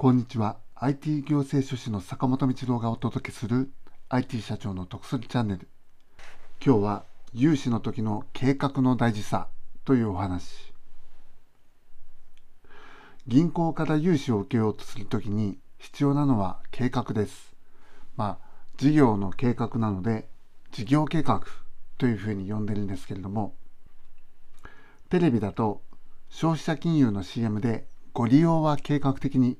こんにちは。IT 行政書士の坂本道郎がお届けする IT 社長の得するチャンネル。今日は融資の時の計画の大事さというお話。銀行から融資を受けようとするときに必要なのは計画です。まあ事業の計画なので事業計画というふうに呼んでるんですけれどもテレビだと消費者金融の CM でご利用は計画的に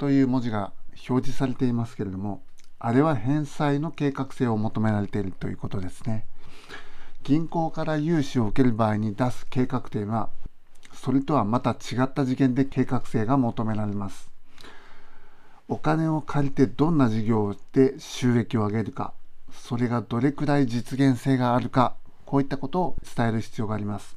という文字が表示されていますけれどもあれは返済の計画性を求められているということですね。銀行から融資を受ける場合に出す計画というのはそれとはまた違った次元で計画性が求められます。お金を借りてどんな事業で収益を上げるかそれがどれくらい実現性があるかこういったことを伝える必要があります。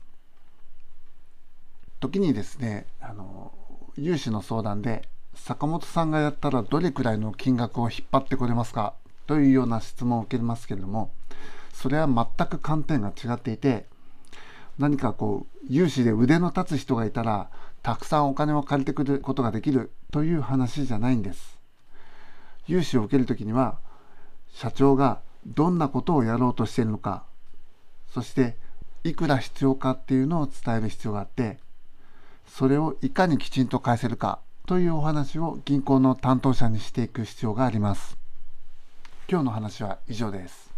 時にですねあの融資の相談で坂本さんがやったらどれくらいの金額を引っ張ってくれますか？というような質問を受けますけれどもそれは全く観点が違っていて何かこう融資で腕の立つ人がいたらたくさんお金を借りてくることができるという話じゃないんです。融資を受ける時には社長がどんなことをやろうとしているのかそしていくら必要かっていうのを伝える必要があってそれをいかにきちんと返せるか。というお話を銀行の担当者にしていく必要があります。今日の話は以上です。